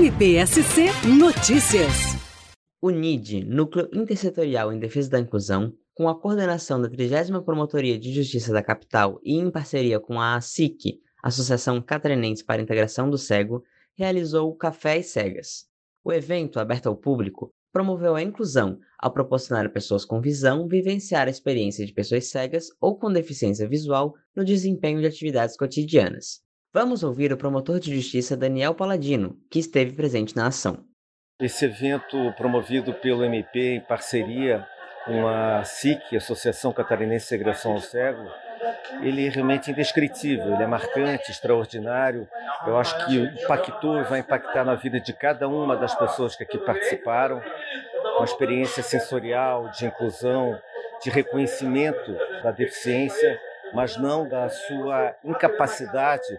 NPSC Notícias. O NID, Núcleo Intersetorial em Defesa da Inclusão, com a coordenação da 30 Promotoria de Justiça da Capital e em parceria com a ASIC, Associação Catarinense para a Integração do Cego, realizou o Café e Cegas. O evento, aberto ao público, promoveu a inclusão ao proporcionar a pessoas com visão vivenciar a experiência de pessoas cegas ou com deficiência visual no desempenho de atividades cotidianas. Vamos ouvir o promotor de justiça Daniel Paladino, que esteve presente na ação. Esse evento promovido pelo MP em parceria com a SIC, Associação Catarinense de Segregação ao Cego, ele é realmente indescritível, ele é marcante, extraordinário. Eu acho que impactou e vai impactar na vida de cada uma das pessoas que aqui participaram. Uma experiência sensorial, de inclusão, de reconhecimento da deficiência, mas não da sua incapacidade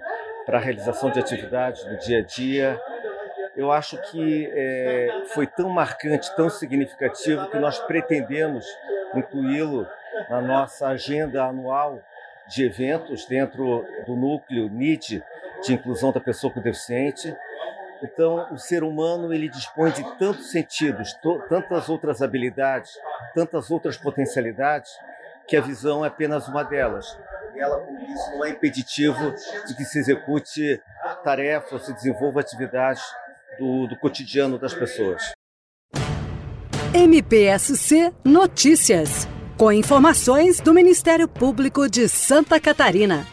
para a realização de atividades no dia a dia. Eu acho que é, foi tão marcante, tão significativo, que nós pretendemos incluí-lo na nossa agenda anual de eventos dentro do núcleo NIT de inclusão da pessoa com deficiente. Então, o ser humano ele dispõe de tantos sentidos, tantas outras habilidades, tantas outras potencialidades, que a visão é apenas uma delas. E ela, com isso, não é impeditivo de que se execute tarefas, se desenvolva atividades do, do cotidiano das pessoas. MPSC Notícias com informações do Ministério Público de Santa Catarina.